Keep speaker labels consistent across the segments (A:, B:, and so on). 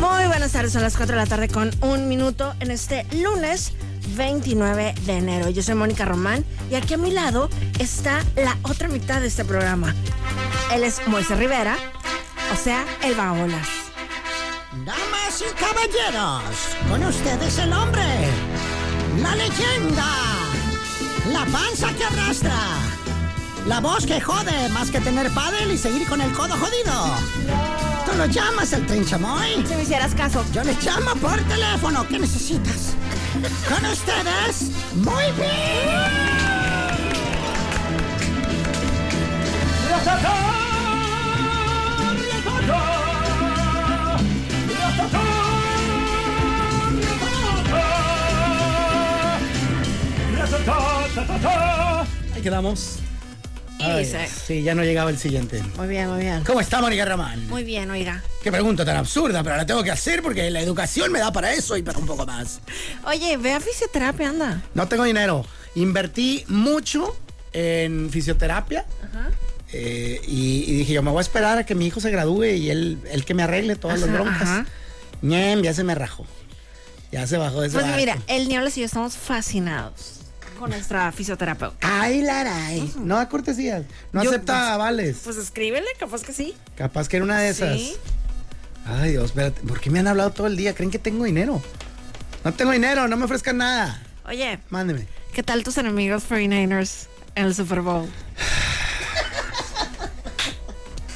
A: Muy buenas tardes, son las 4 de la tarde con un minuto en este lunes 29 de enero. Yo soy Mónica Román y aquí a mi lado está la otra mitad de este programa. Él es Moisés Rivera, o sea, el Vagabolas.
B: Damas y caballeros, con ustedes el hombre, la leyenda, la panza que arrastra, la voz que jode más que tener padre y seguir con el codo jodido. ¿Tú lo llamas el trinchamoy?
A: Si me hicieras caso.
B: Yo le llamo por teléfono. ¿Qué necesitas? Con ustedes, muy bien.
C: Ahí quedamos. Ay, sí, ya no llegaba el siguiente.
A: muy bien, muy bien.
C: ¿Cómo está Mónica Ramán?
A: Muy bien, oiga.
C: Qué pregunta tan absurda, pero la tengo que hacer porque la educación me da para eso y para un poco más.
A: Oye, ve a fisioterapia, anda.
C: No tengo dinero. Invertí mucho en fisioterapia. eh, y, y dije, yo me voy a esperar a que mi hijo se gradúe y él, él que me arregle todas las
A: Ajá,
C: broncas.
A: ajá.
C: Ñem, ya se me rajó. Ya se bajó de ese
A: Pues
C: barco.
A: mira, el Nieblas y yo estamos fascinados con nuestra fisioterapeuta.
C: Ay, laray. No da cortesías. No
A: Yo-
C: acepta avales.
A: Pues escríbele, capaz que sí.
C: Capaz que era una de esas.
A: Sí.
C: Ay, Dios, espérate. ¿Por qué me han hablado todo el día? ¿Creen que tengo dinero? No tengo dinero, no me ofrezcan nada.
A: Oye,
C: Mándeme.
A: ¿qué tal tus enemigos 49ers en el Super Bowl?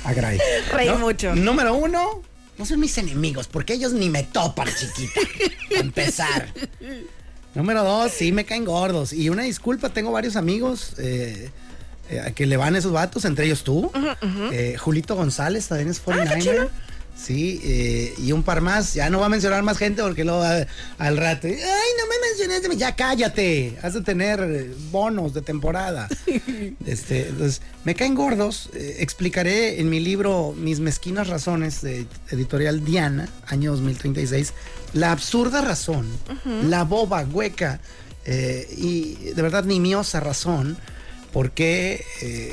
C: Agray.
A: Reí
C: No,
A: mucho.
C: Número uno, no son mis enemigos, porque ellos ni me topan, chiquita. empezar. Número dos, sí me caen gordos. Y una disculpa, tengo varios amigos eh, eh, que le van esos vatos, entre ellos tú. Eh, Julito González también es 49 Sí, eh, y un par más. Ya no va a mencionar más gente porque luego va- al rato. Ay, no me mencionaste. Ya cállate. Has de tener eh, bonos de temporada. este, entonces, me caen gordos. Eh, explicaré en mi libro Mis mezquinas razones de editorial Diana, año 2036, la absurda razón, la boba, hueca eh, y de verdad nimiosa razón por qué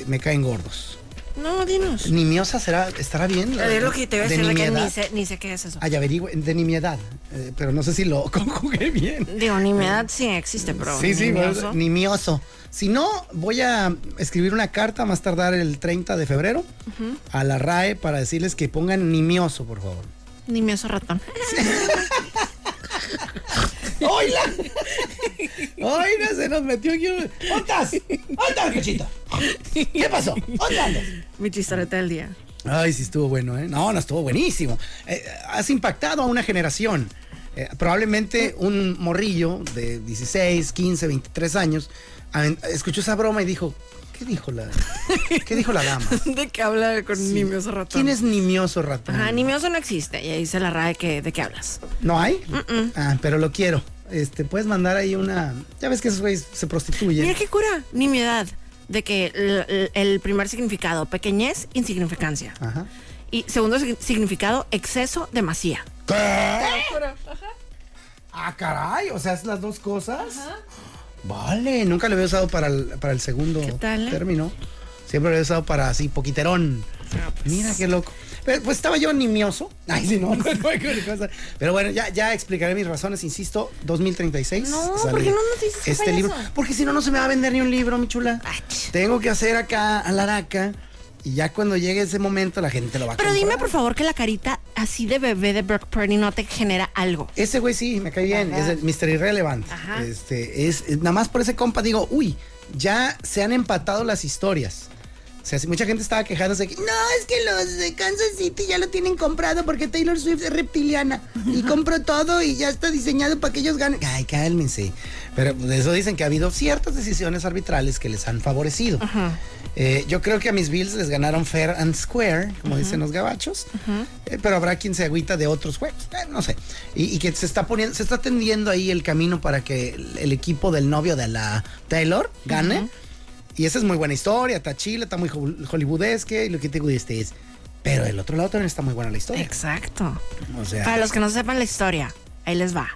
C: me caen gordos.
A: No, dinos.
C: Nimiosa será, estará bien. la-
A: Es lo que te voy a
C: de
A: decir, de que
C: nimiedad.
A: ni sé, ni sé qué es eso.
C: Ay, averigüe, de nimiedad. eh, pero no sé si lo conjugué bien.
A: Digo, ni mi edad sí existe, pero
C: sí, sí,
A: nimioso.
C: nimioso. Si no, voy a escribir una carta más tardar el 30 de febrero a la RAE para decirles que pongan nimioso, por favor.
A: Nimioso ratón.
C: ¡Oila! ¡Oila! Se nos metió aquí. ¿Dónde estás? ¿Dónde estás, cachito? ¿Qué pasó? ¿Dónde andas?
A: Mi chistoreta del día.
C: Ay, sí estuvo bueno, ¿eh? No, no estuvo buenísimo. Eh, has impactado a una generación. Eh, probablemente un morrillo de 16, 15, 23 años escuchó esa broma y dijo, ¿qué dijo la, ¿qué dijo la dama?
A: ¿De qué habla con nimioso ratón?
C: ¿Quién es nimioso ratón?
A: Ajá, nimioso no existe. Y ahí dice la RAE que, de qué hablas.
C: ¿No hay? Ah, pero lo quiero. Este, puedes mandar ahí una... Ya ves que esos güeyes se prostituyen.
A: Mira qué cura. Nimiedad. De que el, primer significado, pequeñez, insignificancia.
C: Ajá.
A: Y segundo sig- significado, exceso, demasía.
C: ¿Qué? Ah, caray, o sea, es las dos cosas. Vale, nunca lo había usado para el, para el segundo
A: ¿Qué tal, eh?
C: término. Siempre lo había usado para así, poquiterón. Mira qué loco. Pero, pues estaba yo nimioso. Ay, sí, no. Pero bueno, ya, ya explicaré mis razones, insisto, 2036.
A: No,
C: sale
A: ¿por qué no nos dices
C: Este libro.
A: eso?
C: Porque si no, no se me va a vender ni un libro, mi chula.
A: Ay.
C: Tengo que hacer acá a la araca. Y ya cuando llegue ese momento, la gente lo va a
A: Pero
C: comprar.
A: dime por favor que la carita así de bebé de Brooke Purdy no te genera algo.
C: Ese güey sí, me cae bien.
A: Ajá.
C: Es el Mr. Irrelevant.
A: Ajá.
C: Este, es, es- nada más por ese compa digo, uy, ya se han empatado las historias. O sea, si mucha gente estaba quejándose que no, es que los de Kansas City ya lo tienen comprado porque Taylor Swift es reptiliana y compró todo y ya está diseñado para que ellos ganen. Ay, cálmense. Pero de eso dicen que ha habido ciertas decisiones arbitrales que les han favorecido. Eh, yo creo que a mis Bills les ganaron fair and square, como dicen los gabachos, Eh, pero habrá quien se agüita de otros juegos, Eh, no sé. Y, y que se está poniendo, se está tendiendo ahí el camino para que el, el equipo del novio de la Taylor gane. Y esa es muy buena historia, está chile, está muy hol- hollywoodesque, y lo que te guste es. Pero del otro lado también está muy buena la historia.
A: Exacto.
C: O sea,
A: Para los que no sepan la historia, ahí les va.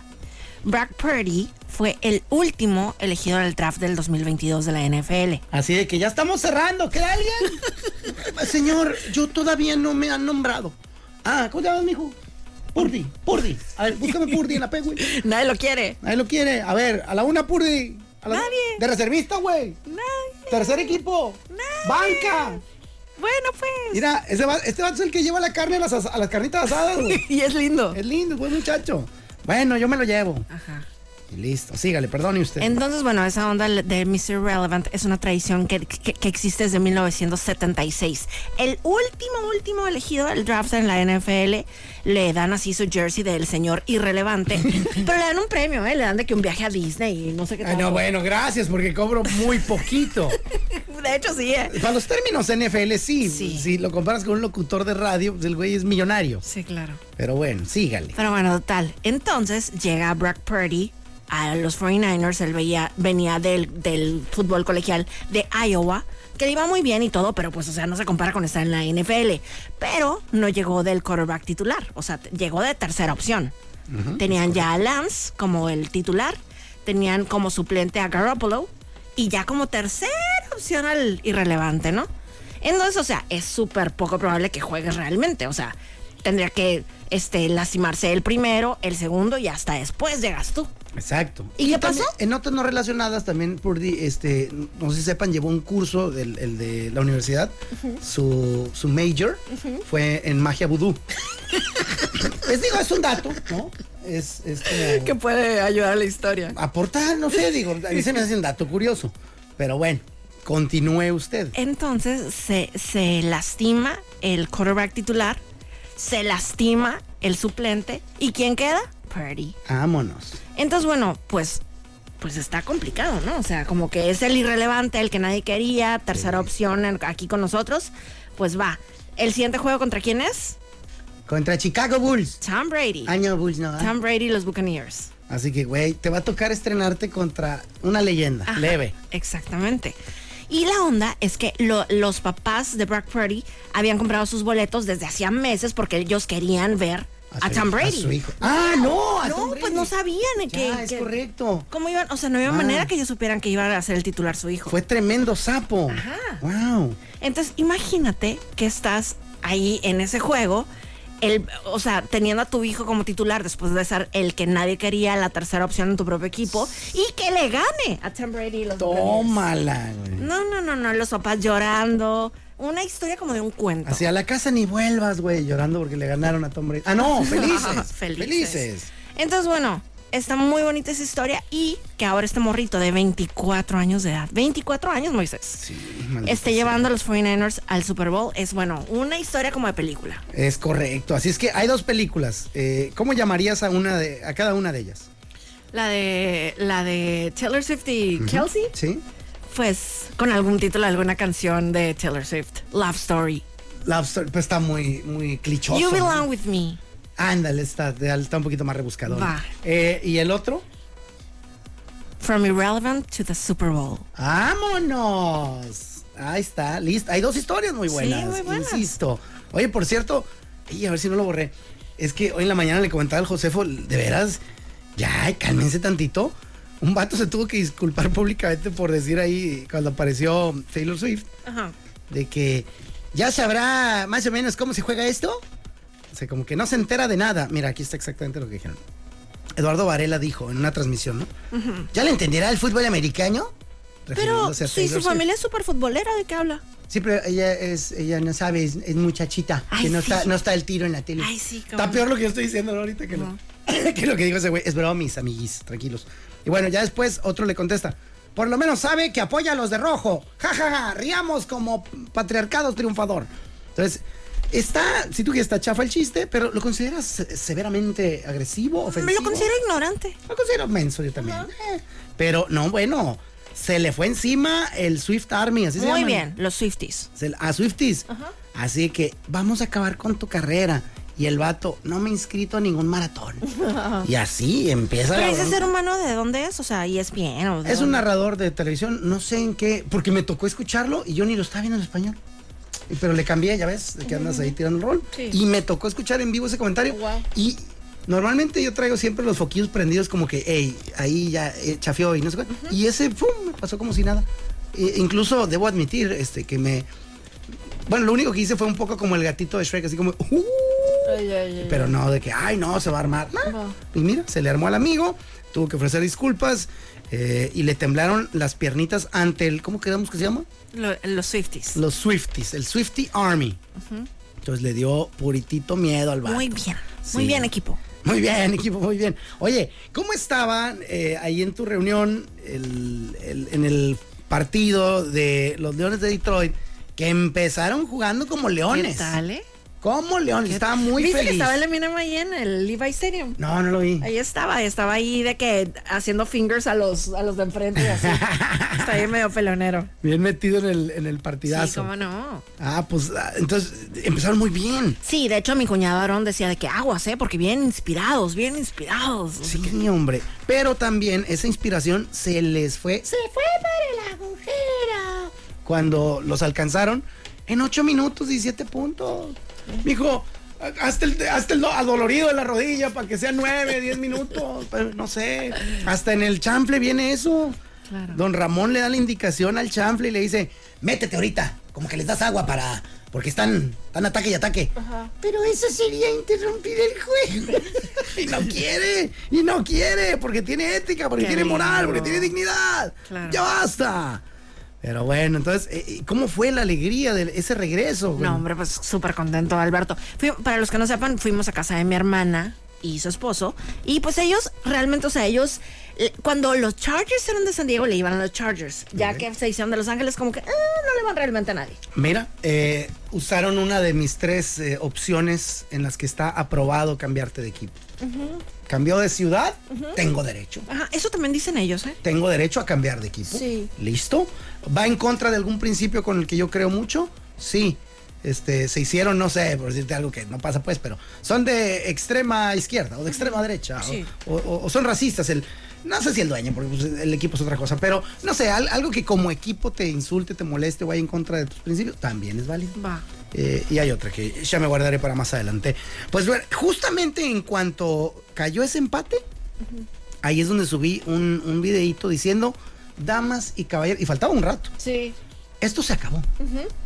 A: Brock Purdy fue el último elegido en el draft del 2022 de la NFL.
C: así de que ya estamos cerrando, ¿queda alguien? Señor, yo todavía no me han nombrado. Ah, ¿cómo te llamas, mijo? Purdy, Purdy. A ver, búscame Purdy en la P, güey.
A: Nadie lo quiere.
C: Ahí lo quiere. A ver, a la una Purdy. A la-
A: Nadie.
C: De reservista, güey.
A: Nadie.
C: Tercer equipo. Banca.
A: Bueno, pues.
C: Mira, ese va- este vato es el que lleva la carne a las, as- a las carnitas asadas, güey.
A: Y es lindo.
C: Es lindo, buen muchacho. Bueno, yo me lo llevo.
A: Ajá.
C: Y listo, sígale, perdone usted.
A: Entonces, bueno, esa onda de Mr. Relevant es una tradición que, que- que existe desde 1976. El último, último elegido del draft en la NFL le dan así su jersey del señor irrelevante, pero le dan un premio, ¿eh? Le dan de que un viaje a Disney y no sé qué
C: Ay,
A: tal.
C: no, bueno, gracias, porque cobro muy poquito.
A: De hecho, sí, ¿eh?
C: Para los términos NFL, sí.
A: Sí.
C: Si lo comparas con un locutor de radio, pues el güey es millonario.
A: Sí, claro.
C: Pero bueno, sígale.
A: Pero bueno, total. Entonces llega Brock Purdy a los 49ers. Él veía, venía del, del fútbol colegial de Iowa, que le iba muy bien y todo, pero pues, o sea, no se compara con estar en la NFL. Pero no llegó del quarterback titular, o sea, llegó de tercera opción. Tenían ya a Lance como el titular, tenían como suplente a Garoppolo y ya como tercera opción al irrelevante, ¿no? Entonces, o sea, es súper poco probable que juegues realmente, o sea, tendría que este, lastimarse el primero, el segundo y hasta después llegas tú.
C: Exacto.
A: ¿Y qué
C: también,
A: pasó?
C: En notas no relacionadas, también Purdy, este, no sé si sepan, llevó un curso del el de la universidad. su, su major fue en magia vudú. Les digo, es un dato, ¿no? Es, es como
A: puede ayudar a la historia.
C: aportar, no sé, digo, a mí se me hace un dato curioso. Pero bueno, continúe usted.
A: Entonces se, se lastima el quarterback titular, se lastima el suplente y ¿quién queda? Purdy.
C: Vámonos.
A: Entonces, bueno, pues, pues está complicado, ¿no? O sea, como que es el irrelevante, el que nadie quería, tercera opción aquí con nosotros, pues va. ¿El siguiente juego contra quién es?
C: Contra Chicago Bulls.
A: Tom Brady.
C: Año Bulls, ¿no?
A: Tom Brady y los Buccaneers.
C: Así que, güey, te va a tocar estrenarte contra una leyenda.
A: Ajá,
C: Leve.
A: Exactamente. Y la onda es que lo- los papás de Brock Purdy habían comprado sus boletos desde hacía meses porque ellos querían ver a,
C: su
A: Tom Brady.
C: A su hijo. Ah, no, a
A: No,
C: Tom
A: pues no sabían que,
C: Ya, es
A: que-
C: correcto.
A: ¿Cómo iban? O sea, no había
C: Ah.
A: manera que ellos supieran que iban a ser el titular su hijo.
C: Fue tremendo sapo.
A: Ajá.
C: Wow.
A: Entonces, imagínate que estás ahí en ese juego, el, o sea, teniendo a tu hijo como titular después de ser el que nadie quería, la tercera opción en tu propio equipo, y que le gane a Tom Brady y los Buccaneers.
C: Tómala, güey.
A: No, no, no, no, los papás llorando. Una historia como de un cuento.
C: Hacia la casa ni vuelvas, güey, llorando porque le ganaron a Tom Brady. Ah, no, felices.
A: Felices.
C: felices.
A: Entonces, bueno, está muy bonita esa historia y que ahora este morrito de 24 años de edad, 24 años, Moisés,
C: Sí,
A: esté llevando a los 49ers al Super Bowl, es bueno, una historia como de película.
C: Es correcto. Así es que hay dos películas. Eh, ¿Cómo llamarías a una de, a cada una de ellas?
A: La de la de Taylor Swift y Kelsey,
C: Sí.
A: pues con algún título, alguna canción de Taylor Swift, Love Story.
C: Love Story, pues está muy, muy clichoso.
A: You
C: ¿no?
A: belong with me.
C: Ándale, está, está un poquito más rebuscado.
A: Va.
C: ¿Y el otro?
A: From Irrelevant to the Super Bowl.
C: ¡Vámonos! Ahí está, listo. Hay dos historias muy
A: Sí,
C: buenas,
A: muy buenas.
C: insisto. Oye, por cierto, y a ver si no lo borré. Es que hoy en la mañana le comentaba al Josefo, de veras, ya, cálmense tantito. Un vato se tuvo que disculpar públicamente por decir ahí, cuando apareció Taylor Swift,
A: Ajá.
C: de que ya sabrá más o menos cómo se juega esto. O sea, como que no se entera de nada. Mira, aquí está exactamente lo que dijeron. Eduardo Varela dijo en una transmisión, ¿no? ¿Ya le entenderá el fútbol americano?
A: Pero si su familia es súper futbolera, ¿de qué habla?
C: Sí, pero ella es, ella no sabe, es, es muchachita,
A: Ay,
C: que no
A: sí.
C: está, no está el tiro en la tele.
A: Ay, sí,
C: Está
A: no.
C: peor lo que yo estoy diciendo ¿no? ahorita que, lo, que lo que dijo ese güey. Es broma, mis amiguis, tranquilos. Y bueno, ya después otro le contesta, por lo menos sabe que apoya a los de rojo. Ja, ja, ja, riamos como patriarcado triunfador. Entonces, está, si tú quieres, está chafa el chiste, pero ¿lo consideras se- severamente agresivo, ofensivo?
A: Me lo considero ignorante.
C: Lo considero menso yo también. Eh, pero no, bueno, se le fue encima el Swift Army, así se
A: Muy
C: llaman.
A: bien, los Swifties.
C: Se- A Swifties. Así que vamos a acabar con tu carrera. Y el vato, no me he inscrito a ningún maratón. y así empieza
A: Pero
C: la
A: ese ser humano, ¿de dónde es? O sea, ESPN o de
C: Es un narrador de televisión, no sé en qué, porque me tocó escucharlo y yo ni lo estaba viendo en español. Pero le cambié, ya ves, de que andas ahí tirando el rol.
A: Sí.
C: Y me tocó escuchar en vivo ese comentario.
A: Wow.
C: Y normalmente yo traigo siempre los foquillos prendidos como que, hey, ahí ya eh, chafió y no sé qué. Y ese, ¡pum!, me pasó como si nada. E- incluso debo admitir este, que me... Bueno, lo único que hice fue un poco como el gatito de Shrek, así como... "Uh", pero no de que, ay, no, se va a armar. No.
A: No.
C: Y mira, se le armó al amigo, tuvo que ofrecer disculpas eh, y le temblaron las piernitas ante el, ¿cómo quedamos que se llama?
A: Lo- los Swifties.
C: Los Swifties, el Swifty Army. Entonces le dio puritito miedo al vato.
A: Muy bien. Muy
C: Sí.
A: bien, equipo.
C: Muy bien, equipo, muy bien. Oye, ¿cómo estaban eh, ahí en tu reunión el- el- en el partido de los Leones de Detroit que empezaron jugando como leones?
A: ¿Qué tal, eh?
C: Como leones, estaba muy
A: ¿Viste
C: feliz.
A: que estaba el Eminem ahí en el Levi Stadium?
C: No, no lo vi.
A: Ahí estaba, estaba ahí de que haciendo fingers a los, a los de enfrente y así. Está ahí medio pelonero.
C: Bien metido en el, en el
A: Sí,
C: partidazo.
A: cómo no.
C: Ah, pues ah, entonces empezaron muy bien.
A: Sí, de hecho mi cuñado Aarón decía de que aguas, ¿eh? Porque bien inspirados, bien inspirados.
C: Sí, hombre. Pero también esa inspiración se les fue. Se fue para el agujero. Cuando los alcanzaron en 8 minutos, 17 puntos. Dijo, hasta el, hasta el do- adolorido de la rodilla para que sean 9, 10 minutos. Pero no sé. Hasta en el chanfle viene eso.
A: Claro.
C: Don Ramón le da la indicación al chanfle y le dice, métete ahorita, como que les das agua para... Porque están, están ataque y ataque. Pero eso sería interrumpir el juego. y no quiere, y no quiere, porque tiene ética, porque
A: Qué
C: tiene moral, porque tiene dignidad.
A: Claro.
C: Ya basta. Pero bueno, entonces, eh, eh, ¿cómo fue la alegría de ese regreso? güey?
A: No, hombre, pues súper contento, Alberto. Fui- para los que no sepan, fuimos a casa de mi hermana y su esposo. Y pues ellos, realmente, o sea, ellos, eh, cuando los Chargers eran de San Diego, le iban a los Chargers. Ya que se hicieron de Los Ángeles, como que eh, no le van realmente a nadie.
C: Mira, eh, usaron una de mis tres eh, opciones en las que está aprobado cambiarte de equipo. Cambió de ciudad, tengo derecho.
A: Ajá, eso también dicen ellos, ¿eh?
C: Tengo derecho a cambiar de equipo.
A: Sí.
C: ¿Listo? ¿Va en contra de algún principio con el que yo creo mucho? Sí. Este, se hicieron, no sé, por decirte algo que no pasa pues, pero son de extrema izquierda o de extrema derecha.
A: Sí.
C: O, o- o son racistas. El, no sé si el dueño, porque pues, el equipo es otra cosa, pero no sé, al- algo que como equipo te insulte, te moleste o vaya en contra de tus principios, también es válido.
A: Va.
C: Eh, y hay otra que ya me guardaré para más adelante. Pues bueno, justamente en cuanto cayó ese empate, ahí es donde subí un, un videíto diciendo, damas y caballeros, y faltaba un rato,
A: Sí.
C: esto se acabó.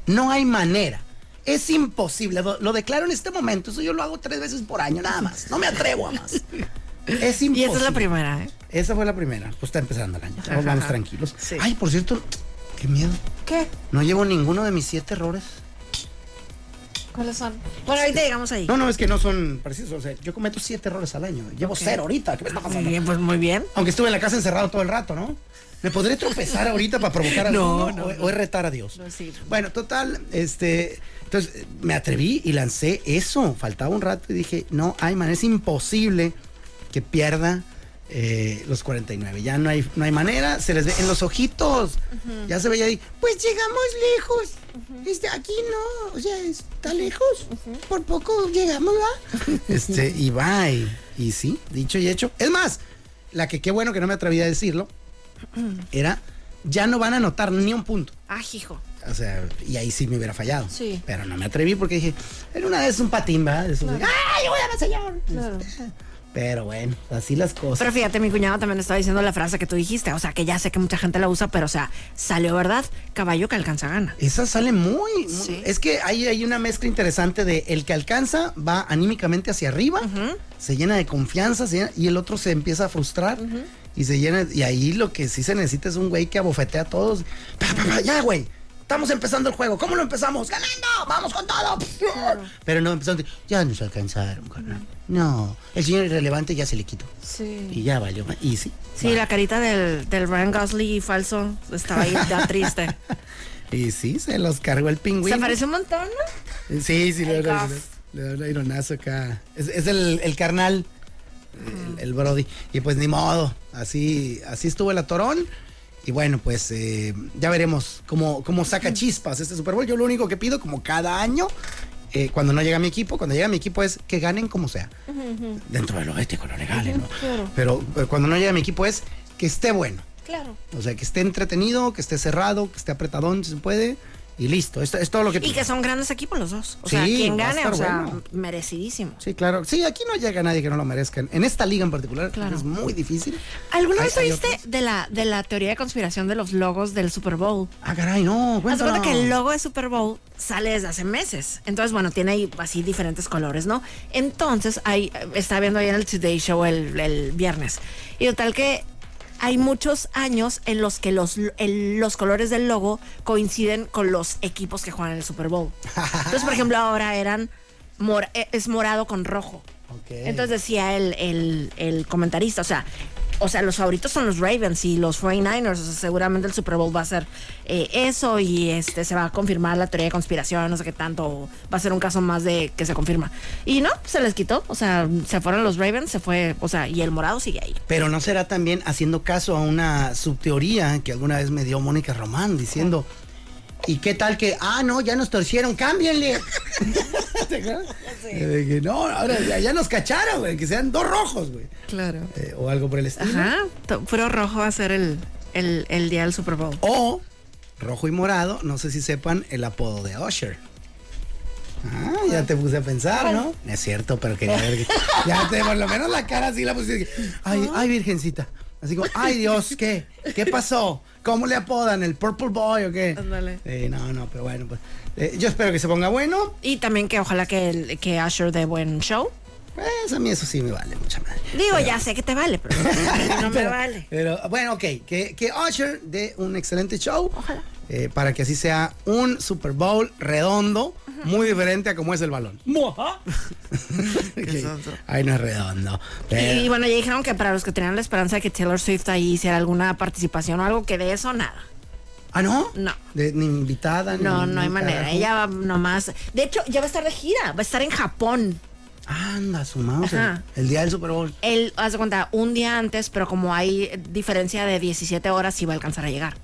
C: No hay manera. Es imposible. Lo, lo declaro en este momento. Eso yo lo hago tres veces por año, nada más. No me atrevo a más. Es imposible.
A: Y esta es la primera, ¿eh?
C: Esa fue la primera. Pues está empezando el año. Vamos,
A: Ajá.
C: vamos tranquilos.
A: Sí.
C: Ay, por cierto, qué miedo.
A: ¿Qué?
C: No llevo ninguno de mis siete errores.
A: ¿Cuáles son? Bueno, ahorita llegamos ahí.
C: No, no, es que no son precisos. O sea, yo cometo siete errores al año. Llevo
A: Ok.
C: cero ahorita. ¿Qué me está
A: Muy
C: pasando?
A: bien, pues muy bien.
C: Aunque estuve en la casa encerrado todo el rato, ¿no? ¿Me podré tropezar ahorita para provocar a
A: No, no,
C: o, o es retar a Dios?
A: No, sí.
C: Bueno, total, este. Entonces me atreví y lancé eso. Faltaba un rato y dije, no, hay man, es imposible que pierda eh, los 49. Ya no hay, no hay manera, se les ve en los ojitos. Ya se veía ahí. Pues llegamos lejos. Este, aquí no, o sea, está lejos. Por poco llegamos, ¿va? Este, y va, y, y sí, dicho y hecho. Es más, la que qué bueno que no me atreví a decirlo, era, ya no van a anotar ni un punto.
A: Ah, hijo.
C: O sea, y ahí sí me hubiera fallado.
A: Sí.
C: Pero no me atreví porque dije, en una vez un patín, ¿verdad? ¡Ay, voy a señor!
A: Claro.
C: Pero bueno, así las cosas.
A: Pero fíjate, mi cuñado también estaba diciendo la frase que tú dijiste. O sea, que ya sé que mucha gente la usa, pero o sea, salió verdad. Caballo que alcanza gana.
C: Esa sale muy. Es que hay, hay una mezcla interesante de el que alcanza va anímicamente hacia arriba, se llena de confianza se llena- y el otro se empieza a frustrar y se llena. Y ahí lo que sí se necesita es un güey que abofetea a todos. Pa, pa, pa, ya, güey. estamos empezando el juego. ¿Cómo lo empezamos? ¡Ganando! ¡Vamos con todo! Pero no empezó. Ya nos alcanzaron, carnal. No, el señor irrelevante ya se le quitó.
A: Sí.
C: Y ya valió. Y sí.
A: Sí, la carita del, del Ryan Gosling falso estaba ahí ya triste.
C: Y sí, se los cargó el pingüino.
A: Se parece un montón, ¿no?
C: Sí, sí, le da, le da un ironazo acá. Es, es el, el carnal, el, el Brody. Y pues ni modo, así, así estuvo el atorón. Y bueno, pues eh, ya veremos cómo, cómo saca chispas este Super Bowl. Yo lo único que pido, como cada año, eh, cuando no llega mi equipo, cuando llega mi equipo es que ganen como sea. Dentro de lo ético, lo legal, ¿no?
A: claro.
C: Pero eh, cuando no llega mi equipo es que esté bueno.
A: Claro.
C: O sea, que esté entretenido, que esté cerrado, que esté apretadón si se puede. Y listo. Esto es todo lo que
A: Y que son grandes equipos los dos. O
C: Sí,
A: sea, quien gane, o sea,
C: bueno.
A: merecidísimo.
C: Sí, claro. Sí, aquí no llega nadie que no lo merezca. En esta liga en particular
A: Claro.
C: es muy difícil.
A: ¿Alguna vez oíste de la, de la teoría de conspiración de los logos del Super Bowl?
C: Ah, caray, no.
A: Haz cuenta que el logo de Super Bowl sale desde hace meses. Entonces, bueno, tiene ahí así diferentes colores, ¿no? Entonces, hay, estaba viendo ahí en el Today Show el, el viernes. Y total que hay muchos años en los que los, el- los colores del logo coinciden con los equipos que juegan en el Super Bowl. Entonces, por ejemplo, ahora eran mor- eh, es morado con rojo. Entonces decía el, el- el comentarista, o sea, o sea, los favoritos son los Ravens y los 49ers, o sea, seguramente el Super Bowl va a ser eh, eso y este se va a confirmar la teoría de conspiración, no sé qué tanto, va a ser un caso más de que se confirma. Y no, se les quitó, o sea, se fueron los Ravens, se fue, o sea, y el morado sigue ahí.
C: Pero no será también haciendo caso a una subteoría que alguna vez me dio Mónica Román diciendo. ¿Y qué tal que, ah, no, ya nos torcieron, cámbienle? ¿Te acuerdas? Eh, de que, no, ahora ya, nos cacharon, güey, que sean dos rojos, güey.
A: Claro.
C: Eh, o algo por el estilo.
A: Ajá, puro rojo va a ser el, el, el día del Super Bowl.
C: O rojo y morado, no sé si sepan el apodo de Usher. Ah, ya te puse a pensar, ¿no? No es cierto, pero quería ver. que- Ya te, por lo menos la cara así la pusiste. Ay, ay, virgencita. Así como, ay Dios, ¿qué? ¿Qué pasó? ¿Cómo le apodan? ¿El Purple Boy o qué?
A: Ándale.
C: Eh, no, no, pero bueno, pues. Eh, yo espero que se ponga bueno.
A: Y también que ojalá que, el- que Usher dé buen show.
C: Pues a mí eso sí me vale mucha madre.
A: Digo, ya sé que te vale, pero no me
C: Pero-
A: vale.
C: Pero bueno, ok, que, que Usher dé un excelente show.
A: Ojalá.
C: eh, para que así sea un Super Bowl redondo, muy diferente a como es el balón. Ok,
A: sonso.
C: Ay, no es redondo. pero-
A: Y, bueno, ya dijeron que para los que tenían la esperanza de que Taylor Swift ahí hiciera alguna participación o algo, que de eso nada.
C: Ah, ¿no?
A: No.
C: De- ni invitada, ni-
A: No, no hay
C: ni
A: manera.
C: carajo.
A: Ella va nomás. De hecho, ya va a estar de gira. Va a estar en Japón.
C: Anda, su mouse, el,
A: Ajá.
C: el día del Super Bowl.
A: Él, haz de cuenta, un día antes, pero como hay diferencia de 17 horas, sí va a alcanzar a llegar.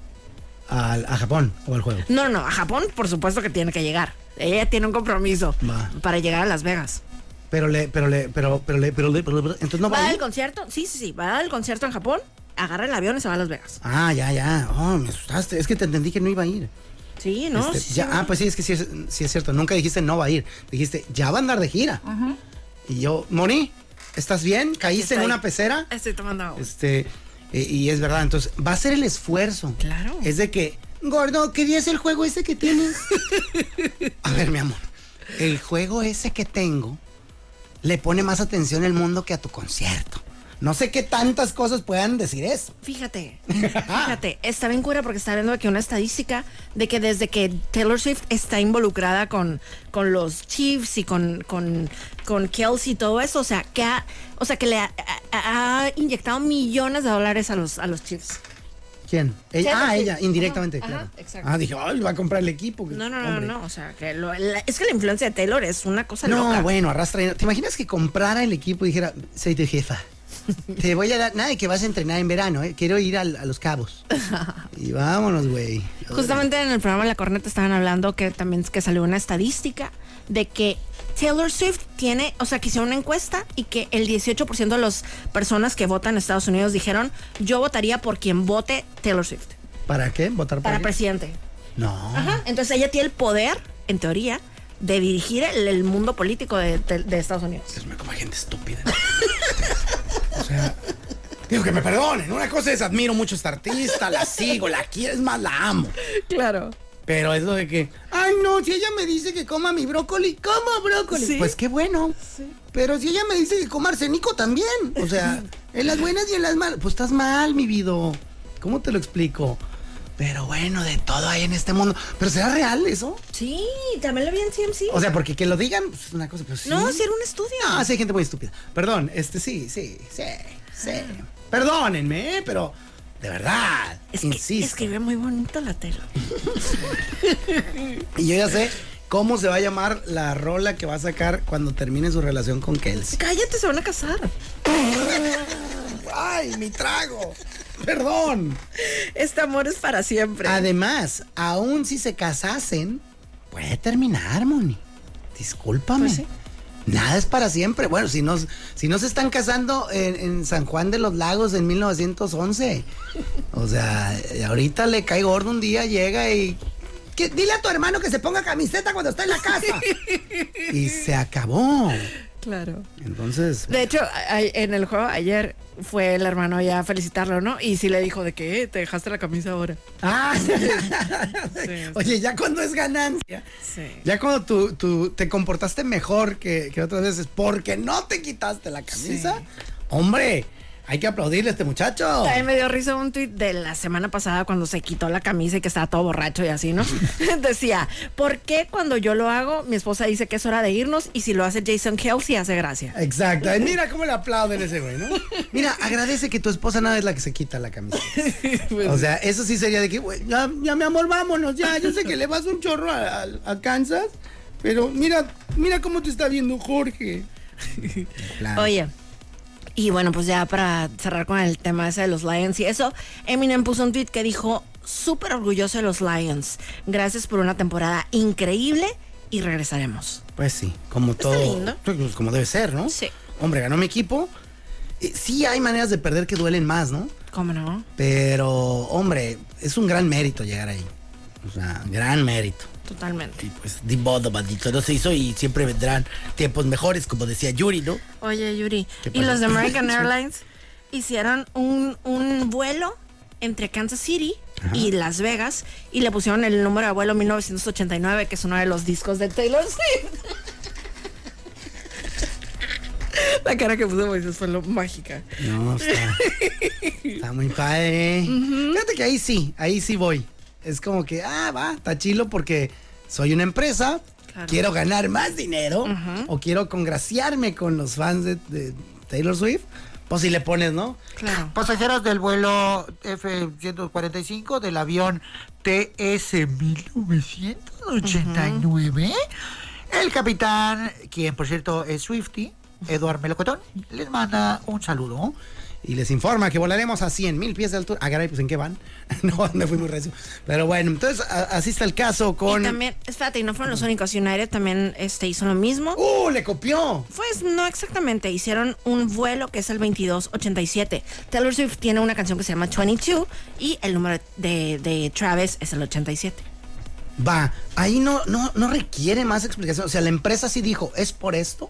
C: Al- a Japón o al juego.
A: No, no, no. A Japón, por supuesto que tiene que llegar. Ella tiene un compromiso
C: Va.
A: para llegar a Las Vegas.
C: Pero le, pero le, pero, pero le, pero le, pero le- entonces no va
A: ¿Va
C: a
A: al
C: ir.
A: concierto? Sí, sí, sí. Va al concierto en Japón, agarra el avión y se va a Las Vegas.
C: Ah, ya, ya. Oh, me asustaste. Es que te entendí que no iba a ir.
A: Sí, ¿no?
C: Este,
A: Sí,
C: ya-
A: sí.
C: ah, pues sí, es que sí es, sí es cierto. Nunca dijiste no va a ir. Dijiste, ya va a andar de gira. Y yo, Moni, ¿estás bien? ¿Caíste en una pecera?
A: Estoy tomando agua.
C: Este, eh, y es verdad, entonces va a ser el esfuerzo.
A: Claro.
C: Es de que, gordo, ¿qué día es el juego ese que tienes? a ver, mi amor, el juego ese que tengo le pone más atención el mundo que a tu concierto. No sé qué tantas cosas puedan decir eso.
A: Fíjate, fíjate, está bien cura porque está viendo aquí una estadística de que desde que Taylor Swift está involucrada con, con los Chiefs y con, con, con Kelsey y todo eso, o sea, que ha, o sea, que le ha, ha- ha inyectado millones de dólares a los, a los Chiefs.
C: ¿Quién? Ella, ah, ella, indirectamente,
A: Ajá,
C: claro.
A: ajá, exacto.
C: Ah, dije, ay, va a comprar el equipo.
A: No, no, no, no, o sea, que lo- la- es que la influencia de Taylor es una cosa
C: No,
A: loca.
C: bueno, arrastra. ¿Te imaginas que comprara el equipo y dijera, soy tu jefa? Te voy a dar, nada de que vas a entrenar en verano, ¿eh? quiero ir al- a los cabos. Y vámonos, güey.
A: Justamente en el programa La Corneta estaban hablando que también que salió una estadística de que Taylor Swift tiene, o sea, que hicieron una encuesta y que el 18% de las personas que votan en Estados Unidos dijeron, yo votaría por quien vote Taylor Swift
C: ¿Para qué? ¿Votar
A: para
C: qué?
A: presidente.
C: No.
A: Ajá. Entonces ella tiene el poder, en teoría, de dirigir el, el mundo político de, de- de Estados Unidos.
C: Mío, como gente estúpida. o sea, digo que me perdonen. Una cosa es admiro mucho a esta artista, la sigo, la quiero, es más, la amo.
A: Claro.
C: Pero eso de que, ay no, si ella me dice que coma mi brócoli, como brócoli.
A: Sí.
C: Pues qué bueno. Pero si ella me dice que coma arsenico también. O sea, en las buenas y en las malas. Pues estás mal, mi vida. ¿Cómo te lo explico? Pero bueno, de todo hay en este mundo. ¿Pero será real eso?
A: Sí, también lo vi en CMC.
C: O sea, porque que lo digan pues, es una cosa, pero sí.
A: no, sí era un estudio.
C: No, sí hay gente muy estúpida. Perdón, este sí, sí, sí, sí. Perdónenme, ¿eh? pero de verdad,
A: es que
C: insisto.
A: escribe muy bonito la tela.
C: Y yo ya sé cómo se va a llamar la rola que va a sacar cuando termine su relación con Kelsey.
A: Cállate, se van a casar.
C: ¡Ay, mi trago! Perdón.
A: Este amor es para siempre.
C: Además, aún si se casasen, puede terminar, Moni. Discúlpame.
A: Pues sí.
C: Nada es para siempre. Bueno, si no, si no se están casando en, en San Juan de los Lagos en 1911. O sea, ahorita le cae gordo un día, llega y... "¿Qué? dile a tu hermano que se ponga camiseta cuando está en la casa. y se acabó.
A: Claro.
C: Entonces...
A: De hecho, en el juego ayer fue el hermano ya a felicitarlo, ¿no? Y sí le dijo de que "Eh, te dejaste la camisa ahora.
C: Ah,
A: Sí.
C: Oye, ya cuando es ganancia.
A: Sí.
C: Ya cuando tú, tú te comportaste mejor que, que otras veces porque no te quitaste la camisa, hombre, hay que aplaudirle a este muchacho.
A: También me dio risa un tweet de la semana pasada cuando se quitó la camisa y que estaba todo borracho y así, ¿no? Decía, ¿por qué cuando yo lo hago, mi esposa dice que es hora de irnos y si lo hace Jason Kelsey hace gracia?
C: Exacto. Mira cómo le aplauden ese güey, ¿no? Mira, agradece que tu esposa nada es la que se quita la camisa. O sea, eso sí sería de que, güey, ya, ya, mi amor, vámonos, ya. Yo sé que le vas un chorro a, a- a Kansas, pero mira, mira cómo te está viendo Jorge.
A: Oye. Y bueno, pues ya para cerrar con el tema ese de los Lions y eso, Eminem puso un tweet que dijo, súper orgulloso de los Lions. Gracias por una temporada increíble y regresaremos.
C: Pues sí, como todo.
A: lindo.
C: pues como debe ser, ¿no?
A: Sí.
C: Hombre, ganó mi equipo. Eh, sí hay maneras de perder que duelen más, ¿no?
A: ¿Cómo no?
C: Pero, hombre, es un gran mérito llegar ahí. O sea, gran mérito.
A: Totalmente.
C: Y pues, di modo, maldito, no se hizo y siempre vendrán tiempos mejores, como decía Yuri, ¿no?
A: Oye, Yuri,
C: ¿Qué
A: y los de American Airlines hicieron un, un vuelo entre Kansas City y Las Vegas y le pusieron el número de vuelo 1989, que es uno de los discos de Taylor Swift. La cara que puso Moisés fue lo mágica.
C: No, está, está muy padre. Fíjate que ahí sí, ahí sí voy. Es como que, ah, va, está chilo porque soy una empresa,
A: Claro.
C: quiero ganar más dinero o quiero congraciarme con los fans de, de Taylor Swift. Pues si le pones, ¿no?
A: Claro.
D: Pasajeros del vuelo F-145 del avión TS-1989. El capitán, quien por cierto es Swifty, Eduard Melocotón, les manda un saludo.
C: Y les informa que volaremos a 100 mil pies de altura. Ah, caray, pues ¿en qué van? no, me fui muy recio. Pero bueno, entonces a- así está el caso con...
A: Y también, espérate, y no fueron los únicos. United también este, hizo lo mismo.
C: ¡Uh, le copió!
A: Pues no exactamente, hicieron un vuelo que es el 2287. Taylor Swift tiene una canción que se llama 22 y el número de, de Travis es el 87.
C: Va, ahí no, no, no requiere más explicación. O sea, la empresa sí dijo, ¿es por esto?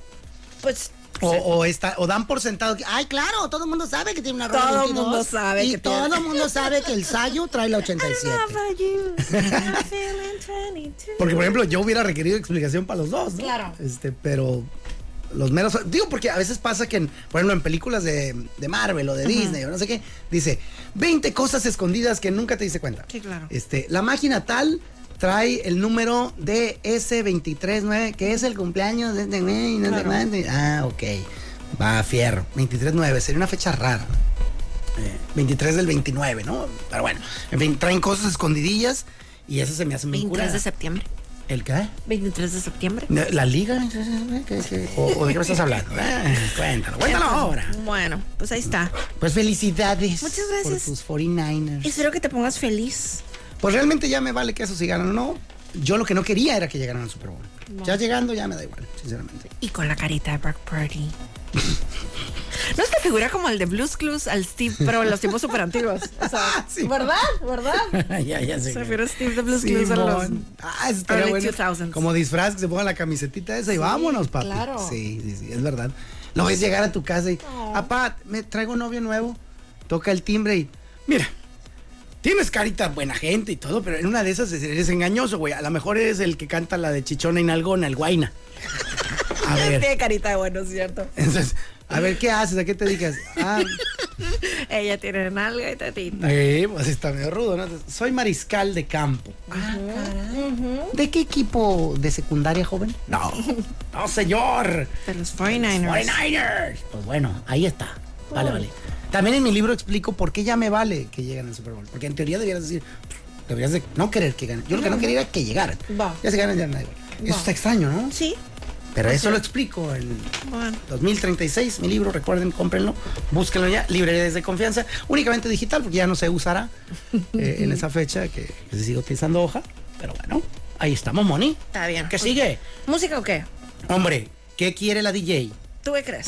A: Pues
C: O, o está, o dan por sentado que, ay, claro, todo el mundo sabe que tiene una rola
A: Todo
C: 22,
A: mundo sabe
C: y
A: que
C: todo el mundo sabe que el Sayo trae la 87. Porque, por ejemplo, yo hubiera requerido explicación para los dos, ¿no?
A: Claro.
C: Este, pero los meros. Digo, porque a veces pasa que, en, por ejemplo, en películas de, de Marvel o de Disney o no sé qué, dice 20 cosas escondidas que nunca te diste cuenta.
A: Sí, claro.
C: Este, la máquina tal trae el número de S239, que es el cumpleaños de este güey, no sé
A: Claro.
C: cuánto. Ah, ok. Va, fierro. 239, sería una fecha rara. Eh, 23 del 29, ¿no? Pero bueno, en fin, traen cosas escondidillas y eso se me hace muy
A: 23
C: curada.
A: de septiembre.
C: ¿El qué?
A: 23 de septiembre.
C: ¿La liga? ¿O, o de qué me estás hablando? Eh, cuéntalo, cuéntalo ahora.
A: Bueno, pues ahí está.
C: Pues felicidades.
A: Muchas gracias.
C: Por tus 49ers.
A: Espero que te pongas feliz.
C: Pues realmente ya me vale que eso si ganan o no. Yo lo que no quería era que llegaran al Super Bowl. Ya llegando ya me da igual, sinceramente.
A: Y con la carita de Brock Purdy. ¿No es que figura como el de Blues Clues al Steve, pero en los tiempos super antiguos? O sea,
C: Sí.
A: ¿verdad? ¿Verdad?
C: ya, ya sé.
A: Se refiere a Steve de Blues Clues a los...
C: Ah, eso
A: early
C: bueno.
A: 2000s.
C: Como disfraz que se ponga la camisetita esa y vámonos, papi.
A: claro.
C: Sí, sí, sí, es verdad. Lo ves llegar a tu casa y,
A: Oh.
C: papá, me traigo un novio nuevo. Toca el timbre y, mira, tienes carita buena gente y todo, pero en una de esas eres engañoso, güey. A lo mejor eres el que canta la de Chichona y Nalgona, el guaina. A ver.
A: Tiene carita de bueno, es cierto.
C: Entonces, a ver, ¿qué haces? ¿A qué te dedicas? Ah,
A: Ella tiene nalga y tetita.
C: Eh, pues está medio rudo, ¿no? Soy mariscal de campo. Ah, ¿De qué equipo de secundaria, joven? No, no, señor.
A: De los 49ers.
C: 49ers. Pues bueno, ahí está. Vale, vale. También en mi libro explico por qué ya me vale que lleguen al Super Bowl. Porque en teoría deberías decir, deberías de no querer que ganen. Yo lo que no quería era que llegaran.
A: Va.
C: Ya se ganan, ya nada igual. Eso
A: Va.
C: está extraño, ¿no?
A: Sí.
C: Pero eso lo explico en
A: Bueno.
C: 2036, mi libro, recuerden, cómprenlo, búsquenlo ya, librerías de confianza, únicamente digital, porque ya no se usará eh, en esa fecha que, que se sigue utilizando hoja. Pero bueno, ahí estamos, Moni.
A: Está bien.
C: ¿Qué sigue?
A: ¿Música o qué?
C: Hombre, ¿qué quiere la DJ?
A: ¿Tú qué crees?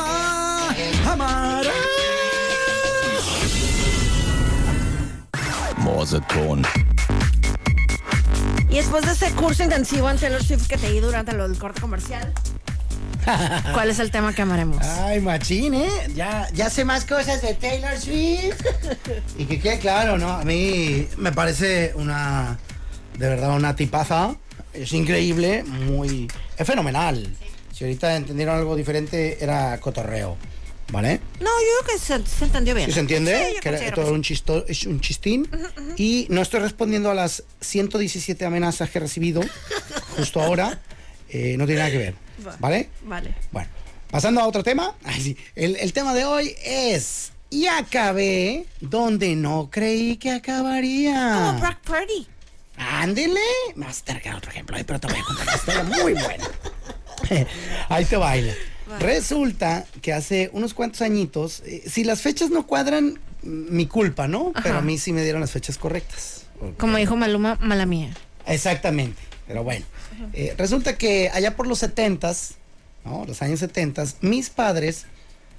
A: Y después de ese curso intensivo en Taylor Swift que te di durante lo del corte comercial, ¿cuál es el tema que amaremos?
C: Ay, machín, ¿eh? Ya, ya sé más cosas de Taylor Swift. y que quede claro, ¿no? A mí me parece una, de verdad, una tipaza. Es increíble, muy... Es fenomenal. Si ahorita entendieron algo diferente, era cotorreo, ¿vale?
A: No, yo creo que se, se entendió bien.
C: ¿Sí se entiende?
A: Sí,
C: que era todo
A: que
C: un, chisto, es un chistín. Y no estoy respondiendo a las 117 amenazas que he recibido justo ahora. Eh, no tiene nada que ver,
A: Va.
C: ¿vale?
A: sí. Vale.
C: Bueno, pasando a otro tema. Ay, sí. el, el tema de hoy es. Y acabé donde no creí que acabaría.
A: Como Brock Purdy.
C: Ándele. Me vas a tener que dar otro ejemplo ahí, pero te voy a contar una historia muy buena. ahí te Resulta que hace unos cuantos añitos, eh, si las fechas no cuadran, mm, mi culpa, ¿no? Pero a mí sí me dieron las fechas correctas.
A: Como dijo Maluma, mala mía.
C: Exactamente, pero bueno. Eh, resulta que allá por los setentas, ¿no? Los años setentas, mis padres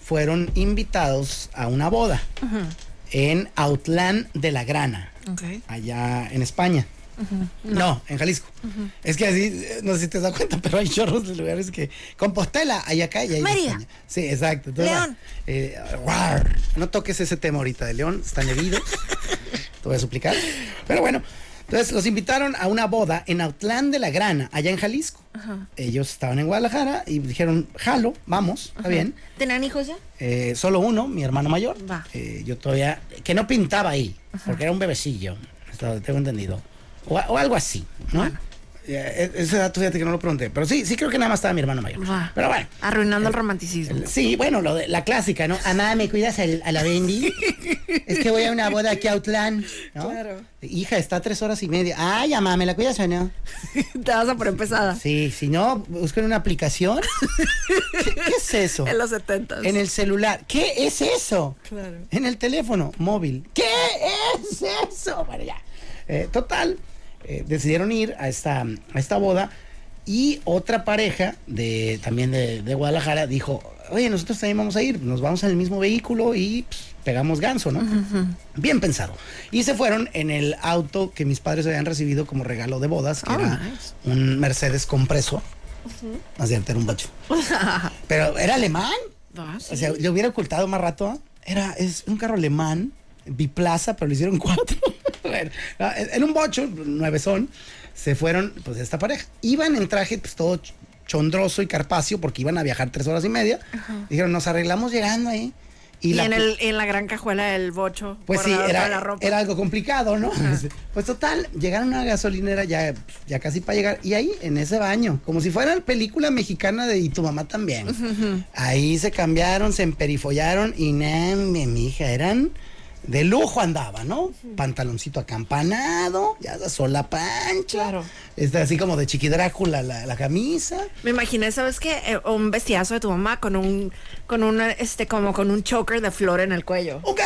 C: fueron invitados a una boda en Autlán de la Grana,
A: Ok.
C: allá en España. No, en Jalisco. Es que así, eh, no sé si te das cuenta, pero hay chorros de lugares que. Compostela, hay acá y hay
A: Mérida.
C: España. Sí, exacto. Entonces,
A: León.
C: eh, no toques ese tema ahorita de León, están heridos. te voy a suplicar. Pero bueno, entonces los invitaron a una boda en Autlán de la Grana, allá en Jalisco. Ellos estaban en Guadalajara y dijeron, jalo, vamos, está bien.
A: ¿Tenían hijos ya?
C: Eh, solo uno, mi hermano mayor.
A: Va.
C: Eh, yo todavía, que no pintaba ahí, porque era un bebecillo, hasta donde tengo entendido. O, o algo así, ¿no? Eh, ese dato fíjate que no lo pregunté, pero sí, sí creo que nada más estaba mi hermano mayor. Pero bueno.
A: Arruinando el romanticismo.
C: el- sí, bueno, lo de, la clásica, ¿no? Amá, ¿me cuidas al- a la Bendy? es que voy a una boda aquí a Autlán, ¿no?
A: Claro.
C: Hija, está a tres horas y media. Ay, amá, ¿me la cuidas o no?
A: Te vas a poner pesada.
C: Sí, si no, busquen una aplicación. ¿Qué, qué es eso?
A: En los 70.
C: En el celular. ¿Qué es eso?
A: Claro.
C: En el teléfono móvil. ¿Qué es eso? Bueno, ya. Eh, total, eh, decidieron ir a esta, a esta boda y otra pareja de también de, de Guadalajara dijo, oye, nosotros también vamos a ir, nos vamos en el mismo vehículo y pues, pegamos ganso, ¿no? Bien pensado. Y se fueron en el auto que mis padres habían recibido como regalo de bodas, que
A: Oh,
C: era
A: nice.
C: un Mercedes compreso. Cierto, era un bocho. Pero era alemán.
A: Ah, sí.
C: O sea, le hubiera ocultado más rato. Era, es un carro alemán, biplaza, pero le hicieron cuatro. Ah, en un bocho, nueve son, se fueron, pues, esta pareja. Iban en traje, pues, todo ch- chondroso y carpacio, porque iban a viajar tres horas y media. Dijeron, nos arreglamos llegando ahí.
A: Y,
C: la
A: en, el, en la gran cajuela del bocho.
C: pues sí, era,
A: la ropa.
C: era algo complicado, ¿no? Pues total, llegaron a una gasolinera ya, ya casi para llegar. Y ahí, en ese baño, como si fuera película mexicana de Y tu mamá también. Ahí se cambiaron, se emperifollaron y nada, mi hija, eran de lujo andaba, ¿no? Pantaloncito acampanado, ya la sola pancha.
A: Claro.
C: Está así como de Chiqui Drácula la, la camisa.
A: Me imaginé, ¿sabes qué? Eh, un vestidazo de tu mamá con un, con una, este, como con un choker de flor en el cuello.
C: ¿O qué?